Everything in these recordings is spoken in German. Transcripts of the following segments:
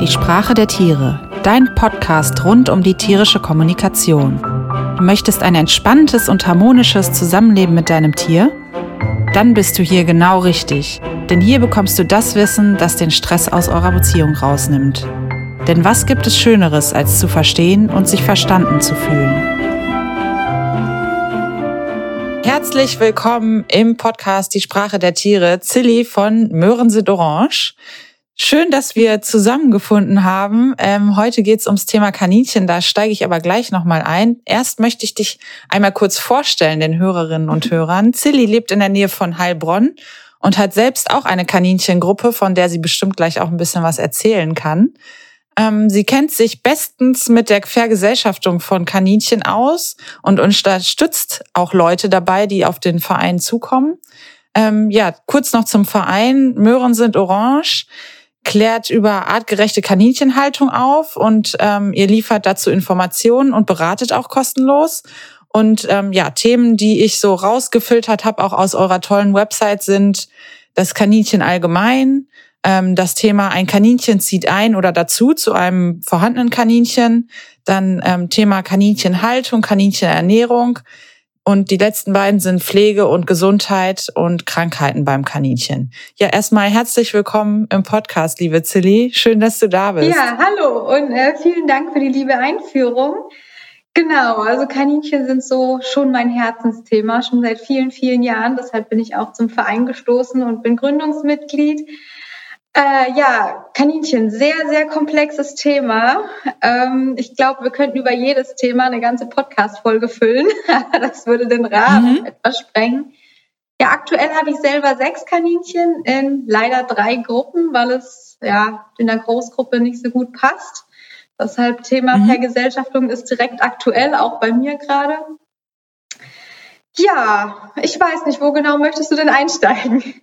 Die Sprache der Tiere, dein Podcast rund um die tierische Kommunikation. Du möchtest ein entspanntes und harmonisches Zusammenleben mit deinem Tier? Dann bist du hier genau richtig, denn hier bekommst du das Wissen, das den Stress aus eurer Beziehung rausnimmt. Denn was gibt es Schöneres, als zu verstehen und sich verstanden zu fühlen? Herzlich willkommen im Podcast Die Sprache der Tiere, Zilli von Möhren sind Orange. Schön, dass wir zusammengefunden haben. Ähm, heute geht es ums Thema Kaninchen, da steige ich aber gleich nochmal ein. Erst möchte ich dich einmal kurz vorstellen, den Hörerinnen und Hörern. Zilli lebt in der Nähe von Heilbronn und hat selbst auch eine Kaninchengruppe, von der sie bestimmt gleich auch ein bisschen was erzählen kann. Ähm, sie kennt sich bestens mit der Vergesellschaftung von Kaninchen aus und unterstützt auch Leute dabei, die auf den Verein zukommen. Ähm, ja, kurz noch zum Verein. Möhren sind orange klärt über artgerechte Kaninchenhaltung auf und ähm, ihr liefert dazu Informationen und beratet auch kostenlos. Und ähm, ja, Themen, die ich so rausgefiltert habe, auch aus eurer tollen Website, sind das Kaninchen allgemein, ähm, das Thema ein Kaninchen zieht ein oder dazu zu einem vorhandenen Kaninchen, dann ähm, Thema Kaninchenhaltung, Kaninchenernährung, und die letzten beiden sind Pflege und Gesundheit und Krankheiten beim Kaninchen. Ja, erstmal herzlich willkommen im Podcast, liebe Zilli. Schön, dass du da bist. Ja, hallo und äh, vielen Dank für die liebe Einführung. Genau, also Kaninchen sind so schon mein Herzensthema, schon seit vielen, vielen Jahren. Deshalb bin ich auch zum Verein gestoßen und bin Gründungsmitglied. Äh, ja, Kaninchen, sehr, sehr komplexes Thema. Ähm, ich glaube, wir könnten über jedes Thema eine ganze Podcast-Folge füllen. das würde den Rahmen mhm. etwas sprengen. Ja, aktuell habe ich selber sechs Kaninchen in leider drei Gruppen, weil es ja in der Großgruppe nicht so gut passt. Deshalb Thema mhm. Vergesellschaftung ist direkt aktuell, auch bei mir gerade. Ja, ich weiß nicht, wo genau möchtest du denn einsteigen?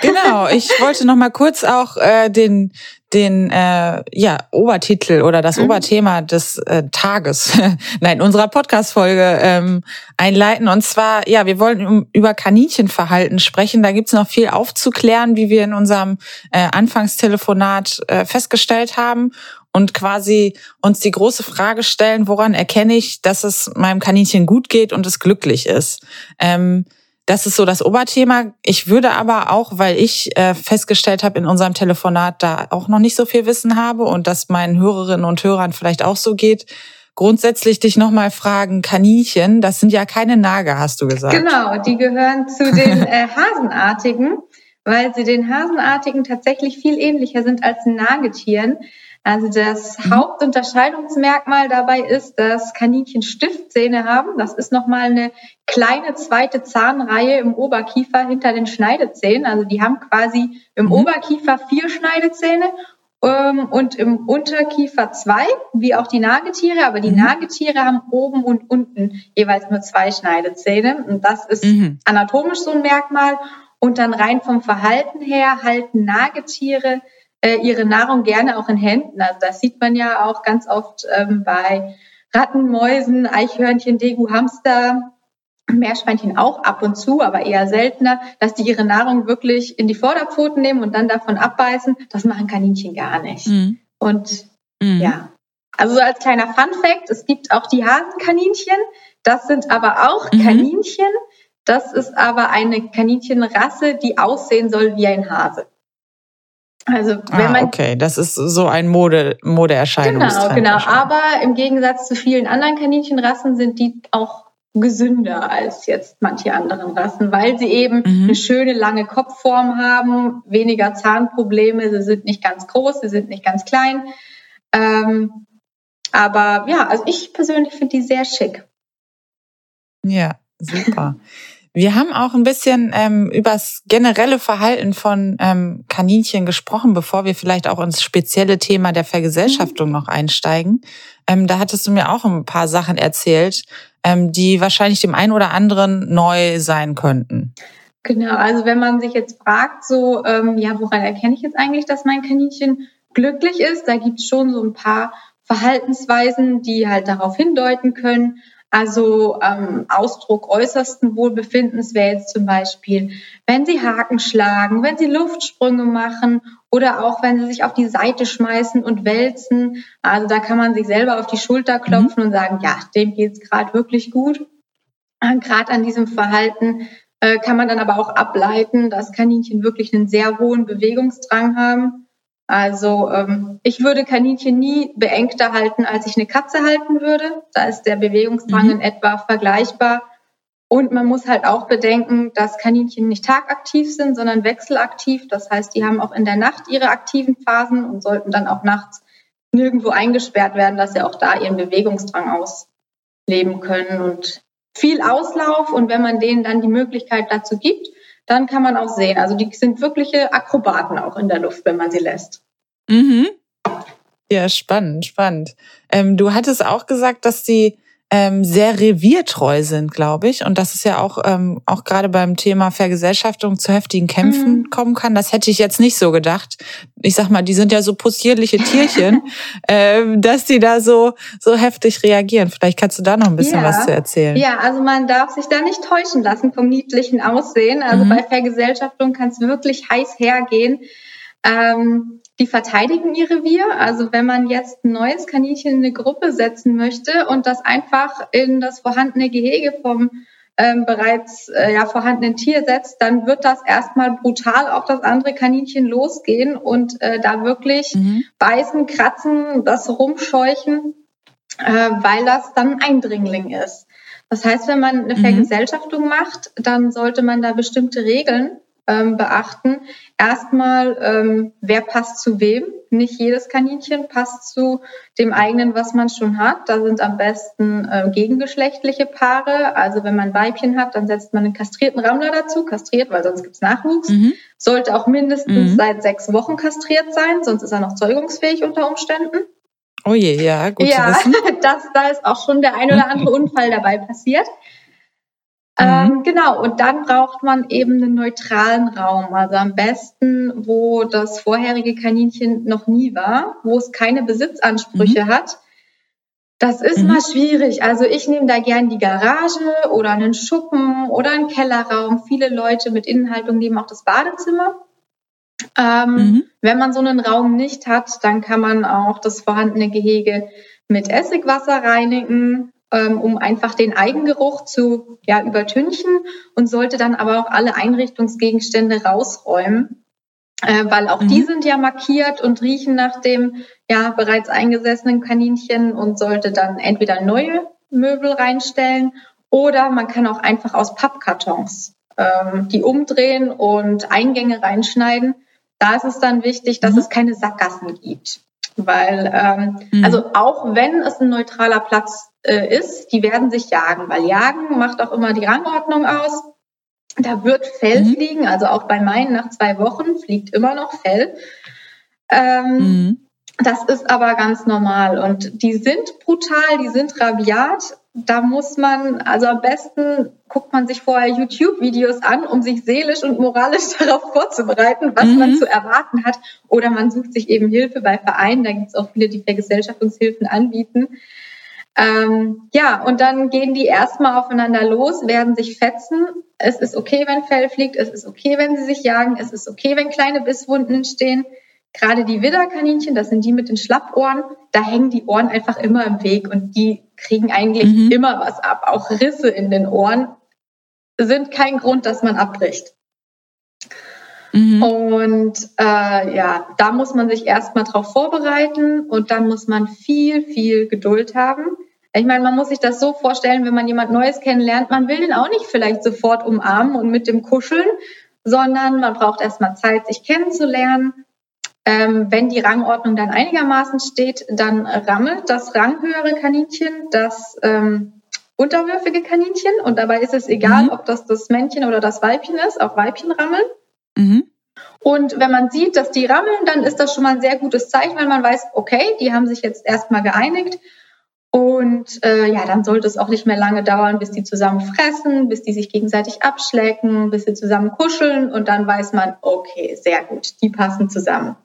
Genau, ich wollte noch mal kurz auch äh, den den äh, ja Obertitel oder das mhm. Oberthema des äh, Tages, nein unserer Podcast-Folge ähm, einleiten. Und zwar ja, wir wollen über Kaninchenverhalten sprechen. Da gibt's noch viel aufzuklären, wie wir in unserem äh, Anfangstelefonat äh, festgestellt haben und quasi uns die große Frage stellen, woran erkenne ich, dass es meinem Kaninchen gut geht und es glücklich ist. Ähm, das ist so das Oberthema. Ich würde aber auch, weil ich äh, festgestellt habe in unserem Telefonat, da auch noch nicht so viel Wissen habe und dass meinen Hörerinnen und Hörern vielleicht auch so geht, grundsätzlich dich nochmal fragen, Kaninchen, das sind ja keine Nager, hast du gesagt. Genau, die gehören zu den äh, Hasenartigen, weil sie den Hasenartigen tatsächlich viel ähnlicher sind als Nagetieren. Also das mhm. Hauptunterscheidungsmerkmal dabei ist, dass Kaninchen Stiftzähne haben. Das ist nochmal eine kleine zweite Zahnreihe im Oberkiefer hinter den Schneidezähnen. Also die haben quasi im mhm. Oberkiefer vier Schneidezähne ähm, und im Unterkiefer zwei, wie auch die Nagetiere. Aber die mhm. Nagetiere haben oben und unten jeweils nur zwei Schneidezähne. Und das ist mhm. anatomisch so ein Merkmal. Und dann rein vom Verhalten her halten Nagetiere äh, ihre Nahrung gerne auch in Händen. Also das sieht man ja auch ganz oft ähm, bei Ratten, Mäusen, Eichhörnchen, Degu, Hamster, Meerschweinchen auch ab und zu, aber eher seltener, dass die ihre Nahrung wirklich in die Vorderpfoten nehmen und dann davon abbeißen. Das machen Kaninchen gar nicht. Mhm. Und mhm. ja, also so als kleiner Fun Fact, es gibt auch die Hasenkaninchen. Das sind aber auch mhm. Kaninchen. Das ist aber eine Kaninchenrasse, die aussehen soll wie ein Hase. Also wenn ah, man okay, das ist so ein Mode Modeerscheinung. Genau, genau. Aber im Gegensatz zu vielen anderen Kaninchenrassen sind die auch gesünder als jetzt manche anderen Rassen, weil sie eben mhm. eine schöne lange Kopfform haben, weniger Zahnprobleme, sie sind nicht ganz groß, sie sind nicht ganz klein. Ähm, aber ja, also ich persönlich finde die sehr schick. Ja, super. Wir haben auch ein bisschen ähm, über das generelle Verhalten von ähm, Kaninchen gesprochen, bevor wir vielleicht auch ins spezielle Thema der Vergesellschaftung mhm. noch einsteigen. Ähm, da hattest du mir auch ein paar Sachen erzählt, ähm, die wahrscheinlich dem einen oder anderen neu sein könnten. Genau, also wenn man sich jetzt fragt, so, ähm, ja, woran erkenne ich jetzt eigentlich, dass mein Kaninchen glücklich ist, da gibt es schon so ein paar Verhaltensweisen, die halt darauf hindeuten können. Also ähm, Ausdruck äußersten Wohlbefindens wäre jetzt zum Beispiel, wenn sie Haken schlagen, wenn sie Luftsprünge machen oder auch wenn sie sich auf die Seite schmeißen und wälzen. Also da kann man sich selber auf die Schulter mhm. klopfen mhm. und sagen, ja, dem geht's gerade wirklich gut. Gerade an diesem Verhalten äh, kann man dann aber auch ableiten, dass Kaninchen wirklich einen sehr hohen Bewegungsdrang haben also ähm, ich würde Kaninchen nie beengter halten, als ich eine Katze halten würde. Da ist der Bewegungsdrang mhm. in etwa vergleichbar. Und man muss halt auch bedenken, dass Kaninchen nicht tagaktiv sind, sondern wechselaktiv. Das heißt, die haben auch in der Nacht ihre aktiven Phasen und sollten dann auch nachts nirgendwo eingesperrt werden, dass sie auch da ihren Bewegungsdrang ausleben können. Und viel Auslauf und wenn man denen dann die Möglichkeit dazu gibt, dann kann man auch sehen. Also die sind wirkliche Akrobaten auch in der Luft, wenn man sie lässt. Mhm. Ja, spannend, spannend. Ähm, du hattest auch gesagt, dass die ähm, sehr reviertreu sind, glaube ich. Und dass es ja auch, ähm, auch gerade beim Thema Vergesellschaftung zu heftigen Kämpfen mhm. kommen kann. Das hätte ich jetzt nicht so gedacht. Ich sag mal, die sind ja so possierliche Tierchen, ähm, dass die da so, so heftig reagieren. Vielleicht kannst du da noch ein bisschen ja. was zu erzählen. Ja, also man darf sich da nicht täuschen lassen vom niedlichen Aussehen. Also mhm. bei Vergesellschaftung kann es wirklich heiß hergehen. Ähm, die verteidigen ihr Revier. Also wenn man jetzt ein neues Kaninchen in eine Gruppe setzen möchte und das einfach in das vorhandene Gehege vom ähm, bereits äh, ja, vorhandenen Tier setzt, dann wird das erstmal brutal auf das andere Kaninchen losgehen und äh, da wirklich mhm. beißen, kratzen, das rumscheuchen, äh, weil das dann ein Eindringling ist. Das heißt, wenn man eine mhm. Vergesellschaftung macht, dann sollte man da bestimmte Regeln ähm, beachten. Erstmal, ähm, wer passt zu wem? Nicht jedes Kaninchen passt zu dem eigenen, was man schon hat. Da sind am besten äh, gegengeschlechtliche Paare. Also wenn man Weibchen hat, dann setzt man einen kastrierten Rammler dazu, kastriert, weil sonst gibt's Nachwuchs. Mhm. Sollte auch mindestens mhm. seit sechs Wochen kastriert sein, sonst ist er noch zeugungsfähig unter Umständen. Oh je, ja, gut ja, zu wissen. Das, da ist auch schon der ein oder andere Unfall dabei passiert. Ähm, mhm. genau, und dann braucht man eben einen neutralen Raum. Also am besten, wo das vorherige Kaninchen noch nie war, wo es keine Besitzansprüche mhm. hat. Das ist mhm. mal schwierig. Also ich nehme da gern die Garage oder einen Schuppen oder einen Kellerraum. Viele Leute mit Innenhaltung nehmen auch das Badezimmer. Ähm, mhm. Wenn man so einen Raum nicht hat, dann kann man auch das vorhandene Gehege mit Essigwasser reinigen ähm, um einfach den Eigengeruch zu ja, übertünchen und sollte dann aber auch alle Einrichtungsgegenstände rausräumen, äh, weil auch mhm. die sind ja markiert und riechen nach dem ja bereits eingesessenen Kaninchen und sollte dann entweder neue Möbel reinstellen oder man kann auch einfach aus Pappkartons ähm, die umdrehen und Eingänge reinschneiden. Da ist es dann wichtig, dass mhm. es keine Sackgassen gibt. Weil, ähm, mhm. also auch wenn es ein neutraler Platz äh, ist, die werden sich jagen, weil Jagen macht auch immer die Rangordnung aus. Da wird Fell mhm. fliegen, also auch bei meinen nach zwei Wochen fliegt immer noch Fell. Ähm, mhm. Das ist aber ganz normal und die sind brutal, die sind rabiat. Da muss man, also am besten guckt man sich vorher YouTube-Videos an, um sich seelisch und moralisch darauf vorzubereiten, was mhm. man zu erwarten hat. Oder man sucht sich eben Hilfe bei Vereinen. Da gibt es auch viele, die Vergesellschaftungshilfen anbieten. Ähm, ja, und dann gehen die erstmal aufeinander los, werden sich fetzen. Es ist okay, wenn Fell fliegt, es ist okay, wenn sie sich jagen, es ist okay, wenn kleine Bisswunden entstehen. Gerade die Widderkaninchen, das sind die mit den Schlappohren, da hängen die Ohren einfach immer im Weg und die kriegen eigentlich mhm. immer was ab. Auch Risse in den Ohren sind kein Grund, dass man abbricht. Mhm. Und äh, ja, da muss man sich erstmal drauf vorbereiten und dann muss man viel, viel Geduld haben. Ich meine, man muss sich das so vorstellen, wenn man jemand Neues kennenlernt, man will den auch nicht vielleicht sofort umarmen und mit dem kuscheln, sondern man braucht erstmal Zeit, sich kennenzulernen. Ähm, wenn die Rangordnung dann einigermaßen steht, dann rammelt das ranghöhere Kaninchen das ähm, unterwürfige Kaninchen und dabei ist es egal, mhm. ob das das Männchen oder das Weibchen ist, auch Weibchen rammeln. Mhm. Und wenn man sieht, dass die rammeln, dann ist das schon mal ein sehr gutes Zeichen, weil man weiß, okay, die haben sich jetzt erstmal geeinigt. Und äh, ja, dann sollte es auch nicht mehr lange dauern, bis die zusammen fressen, bis die sich gegenseitig abschlecken, bis sie zusammen kuscheln und dann weiß man, okay, sehr gut, die passen zusammen.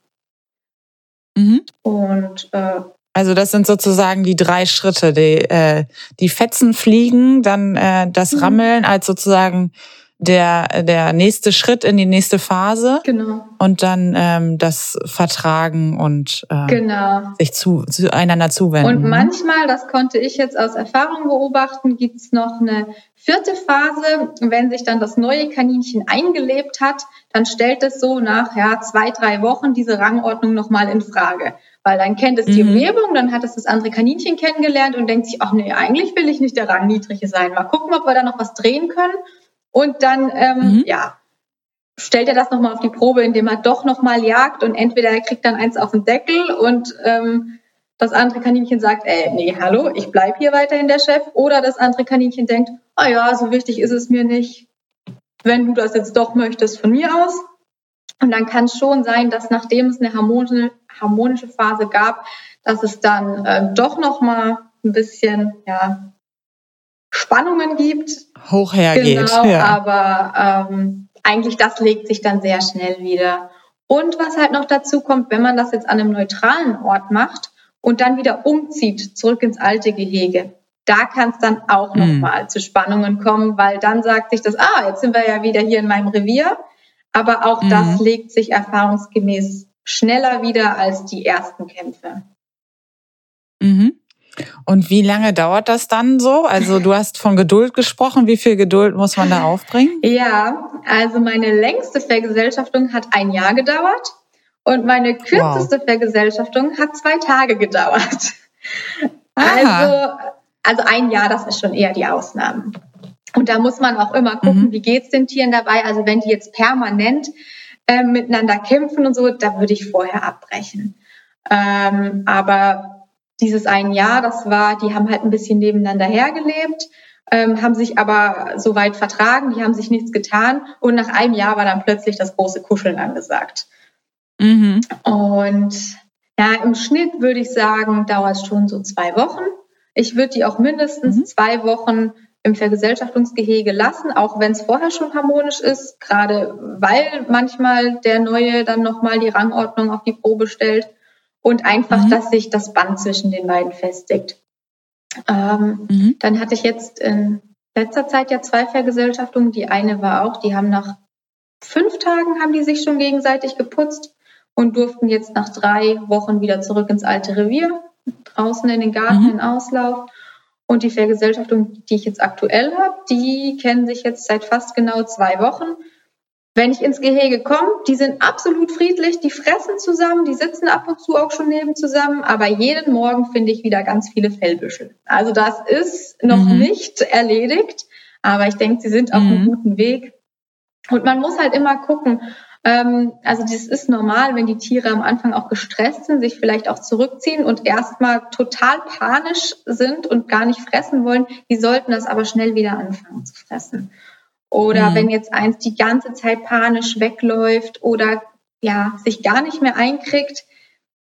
Mhm. Und äh, Also das sind sozusagen die drei Schritte. Die, äh, die Fetzen fliegen, dann äh, das mhm. Rammeln als sozusagen der, der nächste Schritt in die nächste Phase. Genau. Und dann ähm, das Vertragen und äh, genau. sich zu, zu einander zuwenden. Und manchmal, das konnte ich jetzt aus Erfahrung beobachten, gibt's noch eine vierte Phase. Wenn sich dann das neue Kaninchen eingelebt hat, dann stellt es so nach ja, zwei, drei Wochen diese Rangordnung nochmal in Frage. Weil dann kennt es die mhm. Umgebung, dann hat es das andere Kaninchen kennengelernt und denkt sich, ach nee, eigentlich will ich nicht der Rangniedrige sein. Mal gucken, ob wir da noch was drehen können. Und dann, ähm, mhm. ja, stellt er das nochmal auf die Probe, indem er doch nochmal jagt und entweder er kriegt dann eins auf den Deckel und ähm, das andere Kaninchen sagt, ey, nee, hallo, ich bleib hier weiterhin der Chef. Oder das andere Kaninchen denkt, ah oh ja, so wichtig ist es mir nicht, wenn du das jetzt doch möchtest von mir aus. Und dann kann es schon sein, dass nachdem es eine harmonische, harmonische Phase gab, dass es dann äh, doch nochmal ein bisschen, ja, Spannungen gibt. Hoch hergeht. Genau, ja. aber ähm, eigentlich das legt sich dann sehr schnell wieder. Und was halt noch dazu kommt, wenn man das jetzt an einem neutralen Ort macht und dann wieder umzieht, zurück ins alte Gehege, da kann es dann auch mhm. nochmal zu Spannungen kommen, weil dann sagt sich das, ah, jetzt sind wir ja wieder hier in meinem Revier. Aber auch mhm. das legt sich erfahrungsgemäß schneller wieder als die ersten Kämpfe. Mhm. Und wie lange dauert das dann so? Also du hast von Geduld gesprochen. Wie viel Geduld muss man da aufbringen? Ja, also meine längste Vergesellschaftung hat ein Jahr gedauert und meine kürzeste wow. Vergesellschaftung hat zwei Tage gedauert. Also, also ein Jahr, das ist schon eher die Ausnahme. Und da muss man auch immer gucken, mhm. wie geht's den Tieren dabei. Also wenn die jetzt permanent äh, miteinander kämpfen und so, da würde ich vorher abbrechen. Ähm, aber dieses ein Jahr, das war, die haben halt ein bisschen nebeneinander hergelebt, ähm, haben sich aber soweit vertragen, die haben sich nichts getan und nach einem Jahr war dann plötzlich das große Kuscheln angesagt. Mhm. Und ja, im Schnitt würde ich sagen, dauert es schon so zwei Wochen. Ich würde die auch mindestens mhm. zwei Wochen im Vergesellschaftungsgehege lassen, auch wenn es vorher schon harmonisch ist, gerade weil manchmal der Neue dann nochmal die Rangordnung auf die Probe stellt und einfach, mhm. dass sich das Band zwischen den beiden festigt. Ähm, mhm. Dann hatte ich jetzt in letzter Zeit ja zwei Vergesellschaftungen. Die eine war auch, die haben nach fünf Tagen haben die sich schon gegenseitig geputzt und durften jetzt nach drei Wochen wieder zurück ins alte Revier, draußen in den Garten, mhm. in Auslauf. Und die Vergesellschaftung, die ich jetzt aktuell habe, die kennen sich jetzt seit fast genau zwei Wochen wenn ich ins Gehege komme, die sind absolut friedlich, die fressen zusammen, die sitzen ab und zu auch schon neben zusammen, aber jeden Morgen finde ich wieder ganz viele Fellbüschel. Also das ist noch mhm. nicht erledigt, aber ich denke, sie sind auf mhm. einem guten Weg. Und man muss halt immer gucken, ähm, also das ist normal, wenn die Tiere am Anfang auch gestresst sind, sich vielleicht auch zurückziehen und erstmal total panisch sind und gar nicht fressen wollen. Die sollten das aber schnell wieder anfangen zu fressen. Oder mhm. wenn jetzt eins die ganze Zeit panisch wegläuft oder ja, sich gar nicht mehr einkriegt,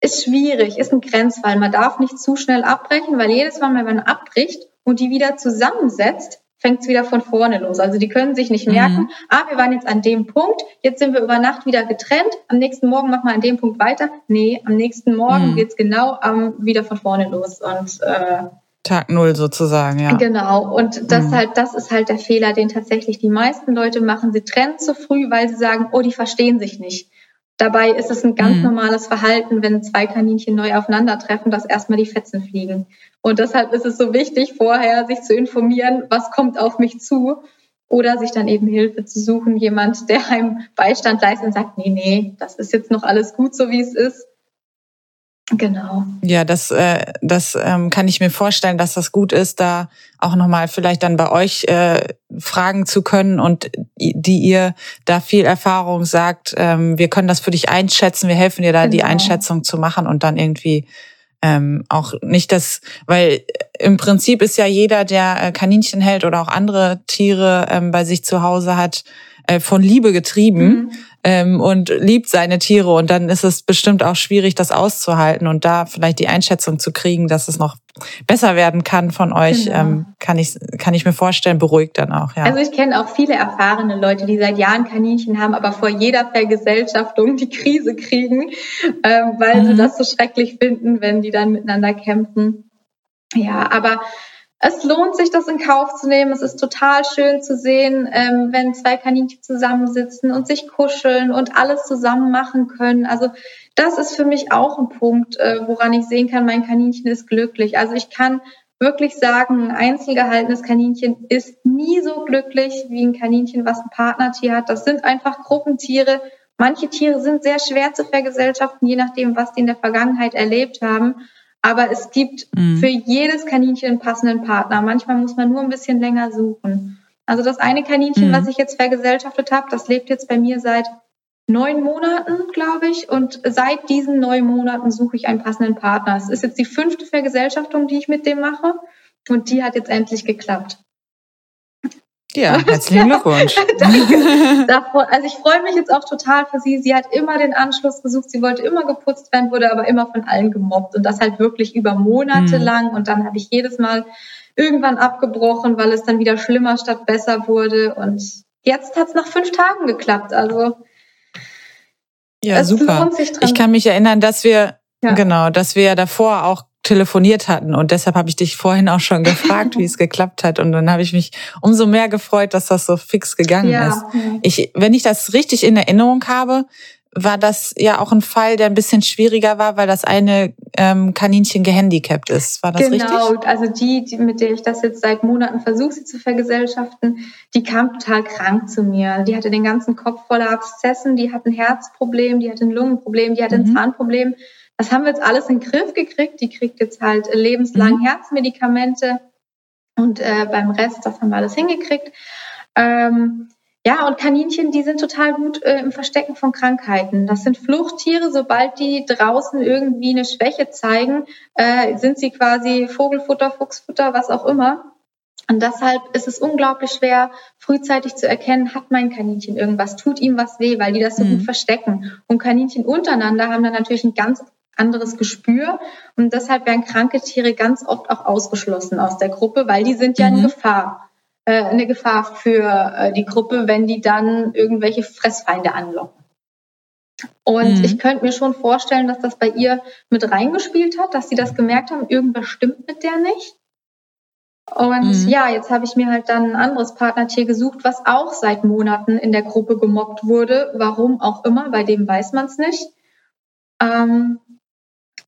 ist schwierig, ist ein Grenzfall. Man darf nicht zu schnell abbrechen, weil jedes Mal, wenn man abbricht und die wieder zusammensetzt, fängt es wieder von vorne los. Also die können sich nicht mhm. merken, ah, wir waren jetzt an dem Punkt, jetzt sind wir über Nacht wieder getrennt, am nächsten Morgen machen wir an dem Punkt weiter. Nee, am nächsten Morgen mhm. geht's genau ähm, wieder von vorne los. Und äh, Tag Null sozusagen, ja. Genau. Und das mhm. halt, das ist halt der Fehler, den tatsächlich die meisten Leute machen. Sie trennen zu früh, weil sie sagen, oh, die verstehen sich nicht. Dabei ist es ein ganz mhm. normales Verhalten, wenn zwei Kaninchen neu aufeinandertreffen, dass erstmal die Fetzen fliegen. Und deshalb ist es so wichtig, vorher sich zu informieren, was kommt auf mich zu. Oder sich dann eben Hilfe zu suchen, jemand, der einem Beistand leistet und sagt, nee, nee, das ist jetzt noch alles gut, so wie es ist. Genau. Ja, das, äh, das ähm, kann ich mir vorstellen, dass das gut ist, da auch nochmal vielleicht dann bei euch äh, fragen zu können und die ihr da viel Erfahrung sagt, ähm, wir können das für dich einschätzen, wir helfen dir da genau. die Einschätzung zu machen und dann irgendwie ähm, auch nicht das, weil im Prinzip ist ja jeder, der äh, Kaninchen hält oder auch andere Tiere ähm, bei sich zu Hause hat, äh, von Liebe getrieben. Mhm ähm, und liebt seine Tiere. Und dann ist es bestimmt auch schwierig, das auszuhalten und da vielleicht die Einschätzung zu kriegen, dass es noch besser werden kann von euch, genau. ähm, kann ich kann ich mir vorstellen, beruhigt dann auch. Ja. Also ich kenne auch viele erfahrene Leute, die seit Jahren Kaninchen haben, aber vor jeder Vergesellschaftung die Krise kriegen, ähm, weil mhm. sie das so schrecklich finden, wenn die dann miteinander kämpfen. Ja, aber es lohnt sich, das in Kauf zu nehmen. Es ist total schön zu sehen, ähm, wenn zwei Kaninchen zusammensitzen und sich kuscheln und alles zusammen machen können. Also das ist für mich auch ein Punkt, äh, woran ich sehen kann, mein Kaninchen ist glücklich. Also ich kann wirklich sagen, ein einzelgehaltenes Kaninchen ist nie so glücklich wie ein Kaninchen, was ein Partnertier hat. Das sind einfach Gruppentiere. Manche Tiere sind sehr schwer zu vergesellschaften, je nachdem, was die in der Vergangenheit erlebt haben. Aber es gibt mhm. für jedes Kaninchen einen passenden Partner. Manchmal muss man nur ein bisschen länger suchen. Also das eine Kaninchen, mhm. was ich jetzt vergesellschaftet habe, das lebt jetzt bei mir seit neun Monaten, glaube ich. Und seit diesen neun Monaten suche ich einen passenden Partner. Es ist jetzt die fünfte Vergesellschaftung, die ich mit dem mache. Und die hat jetzt endlich geklappt. Ja, herzlichen Glückwunsch. Danke. Also ich freue mich jetzt auch total für sie. Sie hat immer den Anschluss gesucht. Sie wollte immer geputzt werden, wurde aber immer von allen gemobbt. Und das halt wirklich über Monate mhm. lang. Und dann habe ich jedes Mal irgendwann abgebrochen, weil es dann wieder schlimmer statt besser wurde. Und jetzt hat es nach fünf Tagen geklappt. Also ja, super. Ich kann mich erinnern, dass wir ja. Genau, dass wir ja davor auch telefoniert hatten. Und deshalb habe ich dich vorhin auch schon gefragt, wie es geklappt hat. Und dann habe ich mich umso mehr gefreut, dass das so fix gegangen ja. ist. Ich, wenn ich das richtig in Erinnerung habe, war das ja auch ein Fall, der ein bisschen schwieriger war, weil das eine ähm, Kaninchen gehandicapt ist. War das genau, richtig? Genau, also die, die, mit der ich das jetzt seit Monaten versuche, sie zu vergesellschaften, die kam total krank zu mir. Die hatte den ganzen Kopf voller Abszessen, die hat ein Herzproblem, die hat ein Lungenproblem, die hat ein mhm. Zahnproblem. Das haben wir jetzt alles in den Griff gekriegt. Die kriegt jetzt halt lebenslang mhm. Herzmedikamente und äh, beim Rest, das haben wir alles hingekriegt. Ähm, ja, und Kaninchen, die sind total gut äh, im Verstecken von Krankheiten. Das sind Fluchttiere. Sobald die draußen irgendwie eine Schwäche zeigen, äh, sind sie quasi Vogelfutter, Fuchsfutter, was auch immer. Und deshalb ist es unglaublich schwer, frühzeitig zu erkennen, hat mein Kaninchen irgendwas, tut ihm was weh, weil die das so mhm. gut verstecken. Und Kaninchen untereinander haben dann natürlich ein ganz anderes Gespür. Und deshalb werden kranke Tiere ganz oft auch ausgeschlossen aus der Gruppe, weil die sind ja mhm. eine Gefahr. Äh, eine Gefahr für äh, die Gruppe, wenn die dann irgendwelche Fressfeinde anlocken. Und mhm. ich könnte mir schon vorstellen, dass das bei ihr mit reingespielt hat, dass sie das gemerkt haben, irgendwas stimmt mit der nicht. Und mhm. ja, jetzt habe ich mir halt dann ein anderes Partnertier gesucht, was auch seit Monaten in der Gruppe gemobbt wurde. Warum auch immer, bei dem weiß man es nicht. Ähm,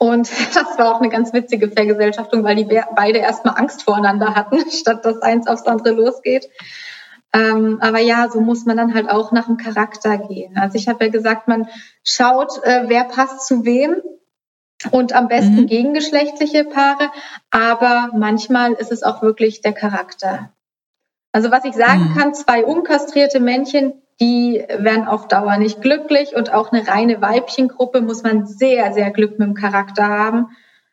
und das war auch eine ganz witzige Vergesellschaftung, weil die beide erstmal Angst voreinander hatten, statt dass eins aufs andere losgeht. Ähm, aber ja, so muss man dann halt auch nach dem Charakter gehen. Also ich habe ja gesagt, man schaut, äh, wer passt zu wem und am besten mhm. gegengeschlechtliche Paare. Aber manchmal ist es auch wirklich der Charakter. Also was ich sagen mhm. kann, zwei unkastrierte Männchen die werden auf Dauer nicht glücklich und auch eine reine Weibchengruppe muss man sehr, sehr Glück mit dem Charakter haben.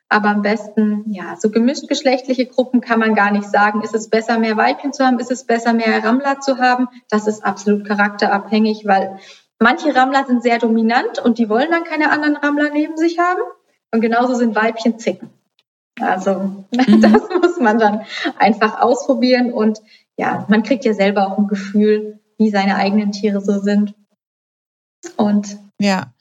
Aber am besten, ja, so gemischt geschlechtliche Gruppen kann man gar nicht sagen. Ist es besser, mehr Weibchen zu haben? Ist es besser, mehr Rammler zu haben? Das ist absolut charakterabhängig, weil manche Rammler sind sehr dominant und die wollen dann keine anderen Rammler neben sich haben. Und genauso sind Weibchen Zicken. Also, mhm. das muss man dann einfach ausprobieren und ja, man kriegt ja selber auch ein Gefühl, wie seine eigenen Tiere so sind. Und ja.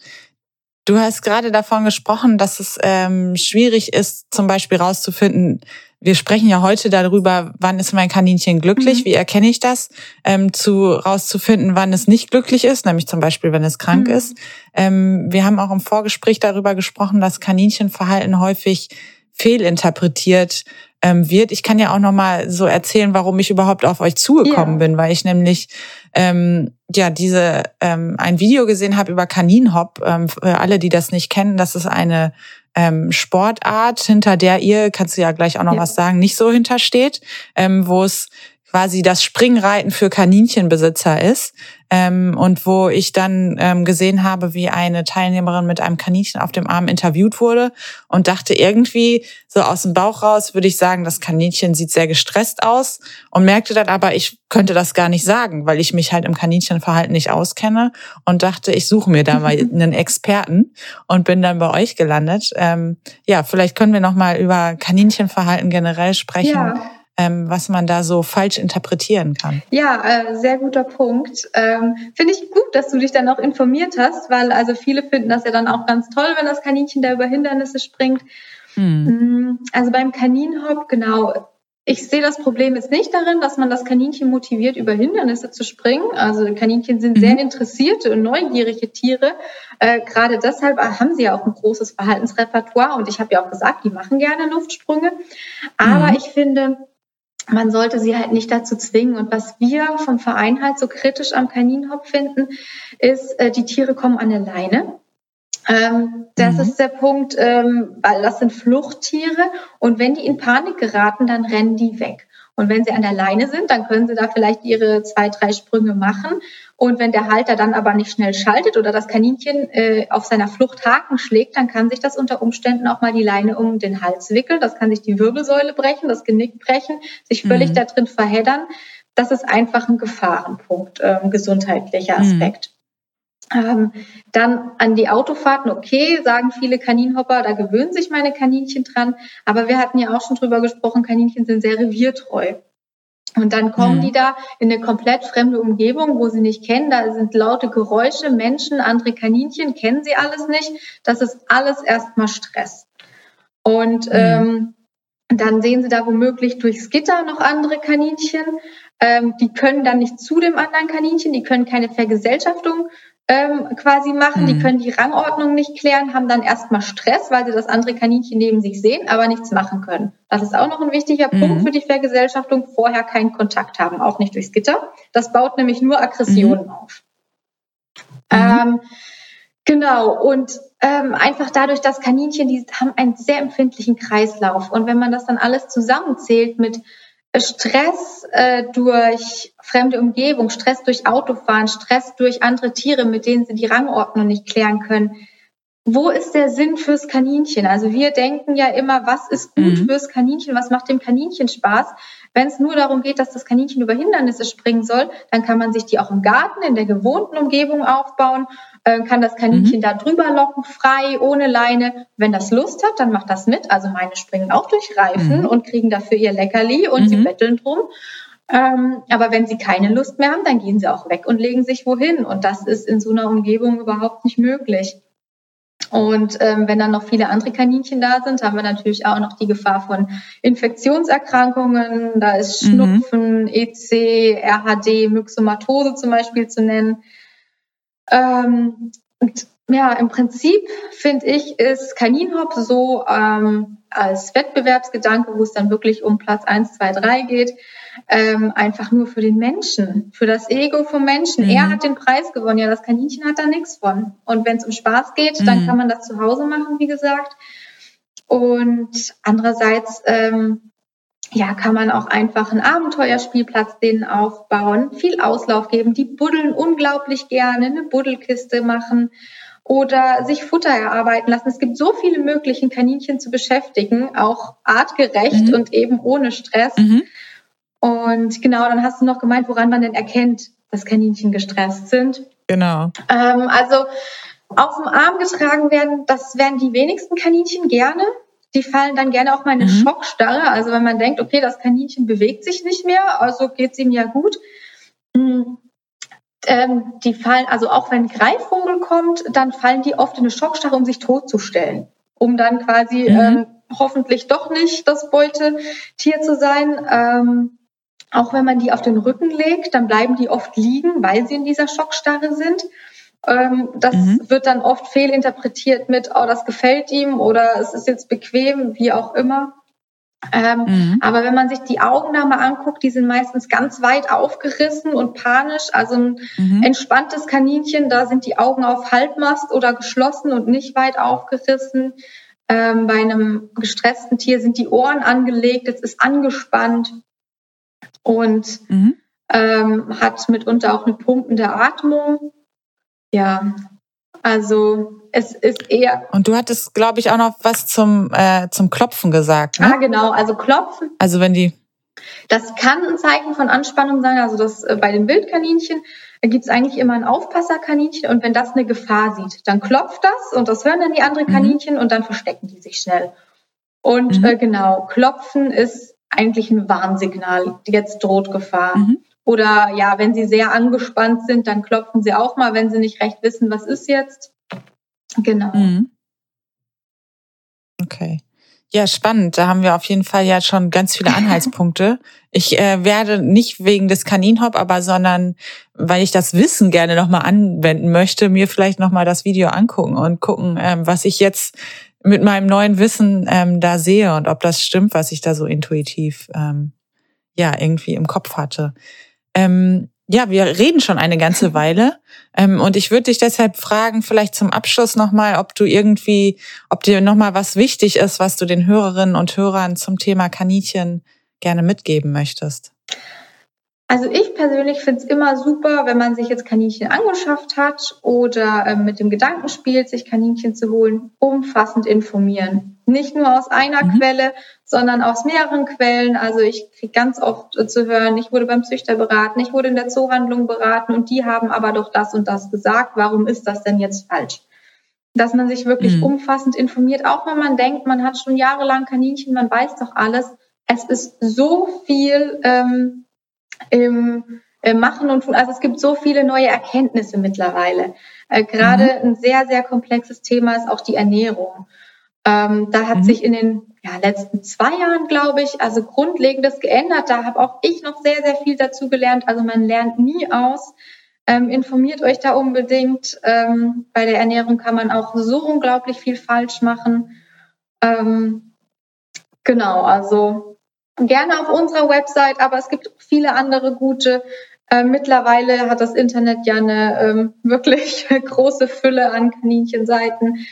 Du hast gerade davon gesprochen, dass es ähm, schwierig ist, zum Beispiel rauszufinden, wir sprechen ja heute darüber, wann ist mein Kaninchen glücklich, mhm. wie erkenne ich das, ähm, zu rauszufinden, wann es nicht glücklich ist, nämlich zum Beispiel, wenn es krank mhm. ist. Ähm, wir haben auch im Vorgespräch darüber gesprochen, dass Kaninchenverhalten häufig fehlinterpretiert ähm, wird. Ich kann ja auch noch mal so erzählen, warum ich überhaupt auf euch zugekommen ja. bin, weil ich nämlich ähm, ja diese ähm, ein Video gesehen habe über Kaninhop. Ähm, für alle, die das nicht kennen, das ist eine ähm, Sportart, hinter der ihr, kannst du ja gleich auch noch ja. was sagen, nicht so hintersteht, ähm, wo es quasi das Springreiten für Kaninchenbesitzer ist. Ähm, und wo ich dann ähm, gesehen habe, wie eine Teilnehmerin mit einem Kaninchen auf dem Arm interviewt wurde und dachte irgendwie so aus dem Bauch raus, würde ich sagen, das Kaninchen sieht sehr gestresst aus und merkte dann aber, ich könnte das gar nicht sagen, weil ich mich halt im Kaninchenverhalten nicht auskenne und dachte, ich suche mir da mal einen Experten und bin dann bei euch gelandet. Ähm, ja, vielleicht können wir noch mal über Kaninchenverhalten generell sprechen. Ja ähm, was man da so falsch interpretieren kann. Ja, äh, sehr guter Punkt. Ähm, Finde ich gut, dass du dich dann auch informiert hast, weil also viele finden das ja dann auch ganz toll, wenn das Kaninchen da über Hindernisse springt. Hm. Also beim Kaninhop, genau, ich sehe das Problem jetzt nicht darin, dass man das Kaninchen motiviert, über Hindernisse zu springen. Also Kaninchen sind mhm. sehr interessierte und neugierige Tiere. Äh, Gerade deshalb haben sie ja auch ein großes Verhaltensrepertoire. Und ich habe ja auch gesagt, die machen gerne Luftsprünge. Aber mhm. ich finde, man sollte sie halt nicht dazu zwingen. Und was wir vom Verein halt so kritisch am Kaninhop finden, ist, äh, die Tiere kommen an der Leine. Ähm, das mhm. ist der Punkt, ähm, weil das sind Fluchttiere und wenn die in Panik geraten, dann rennen die weg. Und wenn sie an der Leine sind, dann können sie da vielleicht ihre zwei, drei Sprünge machen. Und wenn der Halter dann aber nicht schnell schaltet oder das Kaninchen äh, auf seiner Flucht Haken schlägt, dann kann sich das unter Umständen auch mal die Leine um den Hals wickeln. Das kann sich die Wirbelsäule brechen, das Genick brechen, sich völlig mhm. da drin verheddern. Das ist einfach ein Gefahrenpunkt, ähm, gesundheitlicher mhm. Aspekt. Mhm. Ähm, dann an die Autofahrten, okay, sagen viele Kaninhopper, da gewöhnen sich meine Kaninchen dran. Aber wir hatten ja auch schon drüber gesprochen, Kaninchen sind sehr reviertreu. Und dann kommen mhm. die da in eine komplett fremde Umgebung, wo sie nicht kennen. Da sind laute Geräusche, Menschen, andere Kaninchen, kennen sie alles nicht. Das ist alles erstmal Stress. Und mhm. ähm, dann sehen sie da womöglich durchs Gitter noch andere Kaninchen. Ähm, die können dann nicht zu dem anderen Kaninchen, die können keine Vergesellschaftung ähm, quasi machen. Mhm. Die können die Rangordnung nicht klären, haben dann erstmal Stress, weil sie das andere Kaninchen neben sich sehen, aber nichts machen können. Das ist auch noch ein wichtiger mhm. Punkt für die Vergesellschaftung. Vorher keinen Kontakt haben, auch nicht durchs Gitter. Das baut nämlich nur Aggressionen mhm. auf. Ähm, genau, und ähm, einfach dadurch, dass Kaninchen, die haben einen sehr empfindlichen Kreislauf. Und wenn man das dann alles zusammenzählt mit Stress äh, durch fremde Umgebung, Stress durch Autofahren, Stress durch andere Tiere, mit denen sie die Rangordnung nicht klären können. Wo ist der Sinn fürs Kaninchen? Also wir denken ja immer, was ist gut mhm. fürs Kaninchen, was macht dem Kaninchen Spaß? Wenn es nur darum geht, dass das Kaninchen über Hindernisse springen soll, dann kann man sich die auch im Garten in der gewohnten Umgebung aufbauen äh, kann das Kaninchen mhm. da drüber locken, frei, ohne Leine. Wenn das Lust hat, dann macht das mit. Also meine springen auch durch Reifen mhm. und kriegen dafür ihr Leckerli und mhm. sie betteln drum. Ähm, aber wenn sie keine Lust mehr haben, dann gehen sie auch weg und legen sich wohin. Und das ist in so einer Umgebung überhaupt nicht möglich. Und ähm, wenn dann noch viele andere Kaninchen da sind, haben wir natürlich auch noch die Gefahr von Infektionserkrankungen. Da ist mhm. Schnupfen, mhm. EC, RHD, Myxomatose zum Beispiel zu nennen. Ähm, und ja, im Prinzip finde ich, ist Kaninhop so ähm, als Wettbewerbsgedanke, wo es dann wirklich um Platz 1, 2, 3 geht, ähm, einfach nur für den Menschen, für das Ego vom Menschen. Mhm. Er hat den Preis gewonnen, ja, das Kaninchen hat da nichts von. Und wenn es um Spaß geht, mhm. dann kann man das zu Hause machen, wie gesagt. Und andererseits ähm, ja, kann man auch einfach einen Abenteuerspielplatz denen aufbauen, viel Auslauf geben. Die buddeln unglaublich gerne, eine Buddelkiste machen oder sich Futter erarbeiten lassen. Es gibt so viele Möglichkeiten, Kaninchen zu beschäftigen, auch artgerecht mhm. und eben ohne Stress. Mhm. Und genau, dann hast du noch gemeint, woran man denn erkennt, dass Kaninchen gestresst sind. Genau. Ähm, also auf dem Arm getragen werden, das werden die wenigsten Kaninchen gerne die fallen dann gerne auch mal in eine mhm. Schockstarre. Also wenn man denkt, okay, das Kaninchen bewegt sich nicht mehr, also geht es ihm ja gut. Mhm. Ähm, die fallen, also auch wenn Greifvogel kommt, dann fallen die oft in eine Schockstarre, um sich totzustellen, um dann quasi mhm. ähm, hoffentlich doch nicht das Beutetier zu sein. Ähm, auch wenn man die auf den Rücken legt, dann bleiben die oft liegen, weil sie in dieser Schockstarre sind. Ähm, das mhm. wird dann oft fehlinterpretiert mit, oh, das gefällt ihm oder es ist jetzt bequem, wie auch immer. Ähm, mhm. Aber wenn man sich die Augen da mal anguckt, die sind meistens ganz weit aufgerissen und panisch. Also ein mhm. entspanntes Kaninchen, da sind die Augen auf Halbmast oder geschlossen und nicht weit aufgerissen. Ähm, bei einem gestressten Tier sind die Ohren angelegt, es ist angespannt. und mhm. ähm, hat mitunter auch eine pumpende Atmung. Ja, also es ist eher. Und du hattest, glaube ich, auch noch was zum, äh, zum Klopfen gesagt. Ne? Ah, genau. Also Klopfen. Also wenn die. Das kann ein Zeichen von Anspannung sein. Also das äh, bei den Wildkaninchen gibt es eigentlich immer ein Aufpasserkaninchen und wenn das eine Gefahr sieht, dann klopft das und das hören dann die anderen mhm. Kaninchen mhm. und dann verstecken die sich schnell. Und mhm. äh, genau, klopfen ist eigentlich ein Warnsignal. Jetzt droht Gefahr. Mhm. Oder ja, wenn sie sehr angespannt sind, dann klopfen sie auch mal, wenn sie nicht recht wissen, was ist jetzt. Genau. Mhm. Okay. Ja, spannend. Da haben wir auf jeden Fall ja schon ganz viele Anhaltspunkte. Ich äh, werde nicht wegen des Kaninhop, aber sondern weil ich das Wissen gerne nochmal anwenden möchte, mir vielleicht nochmal das Video angucken und gucken, ähm, was ich jetzt mit meinem neuen Wissen ähm, da sehe und ob das stimmt, was ich da so intuitiv ähm, ja irgendwie im Kopf hatte. Ähm, ja, wir reden schon eine ganze Weile. Ähm, und ich würde dich deshalb fragen, vielleicht zum Abschluss nochmal, ob du irgendwie, ob dir nochmal was wichtig ist, was du den Hörerinnen und Hörern zum Thema Kaninchen gerne mitgeben möchtest. Also ich persönlich finde es immer super, wenn man sich jetzt Kaninchen angeschafft hat oder äh, mit dem Gedanken spielt, sich Kaninchen zu holen, umfassend informieren. Nicht nur aus einer mhm. Quelle, sondern aus mehreren Quellen. Also ich kriege ganz oft äh, zu hören, ich wurde beim Züchter beraten, ich wurde in der Zoohandlung beraten und die haben aber doch das und das gesagt. Warum ist das denn jetzt falsch? Dass man sich wirklich mhm. umfassend informiert, auch wenn man denkt, man hat schon jahrelang Kaninchen, man weiß doch alles. Es ist so viel ähm, im äh, Machen und Tun. Also es gibt so viele neue Erkenntnisse mittlerweile. Äh, Gerade mhm. ein sehr, sehr komplexes Thema ist auch die Ernährung. Ähm, da hat mhm. sich in den ja, letzten zwei Jahren, glaube ich, also Grundlegendes geändert. Da habe auch ich noch sehr, sehr viel dazu gelernt. Also man lernt nie aus. Ähm, informiert euch da unbedingt. Ähm, bei der Ernährung kann man auch so unglaublich viel falsch machen. Ähm, genau, also gerne auf unserer Website, aber es gibt viele andere gute. Äh, mittlerweile hat das Internet ja eine ähm, wirklich große Fülle an Kaninchenseiten.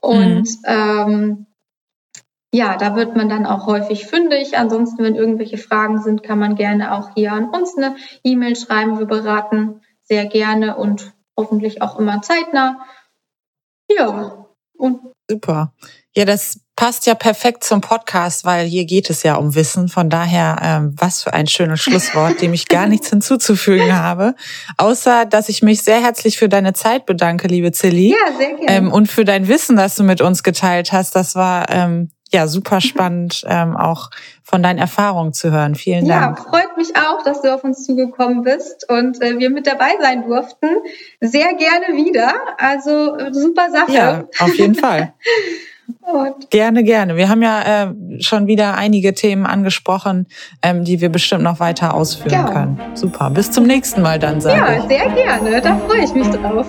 Und mhm. ähm, ja, da wird man dann auch häufig fündig. Ansonsten, wenn irgendwelche Fragen sind, kann man gerne auch hier an uns eine E-Mail schreiben. Wir beraten sehr gerne und hoffentlich auch immer zeitnah. Ja, und super. Ja, das passt ja perfekt zum Podcast, weil hier geht es ja um Wissen. Von daher, ähm, was für ein schönes Schlusswort, dem ich gar nichts hinzuzufügen habe. Außer, dass ich mich sehr herzlich für deine Zeit bedanke, liebe Zilli. Ja, sehr gerne. Ähm, und für dein Wissen, das du mit uns geteilt hast. Das war ähm, ja super spannend, ähm, auch von deinen Erfahrungen zu hören. Vielen Dank. Ja, freut mich auch, dass du auf uns zugekommen bist und äh, wir mit dabei sein durften. Sehr gerne wieder. Also super Sache. Ja, auf jeden Fall. Und gerne, gerne. Wir haben ja äh, schon wieder einige Themen angesprochen, ähm, die wir bestimmt noch weiter ausführen ja. können. Super. Bis zum nächsten Mal dann, sage Ja, sehr gerne. Da freue ich mich drauf.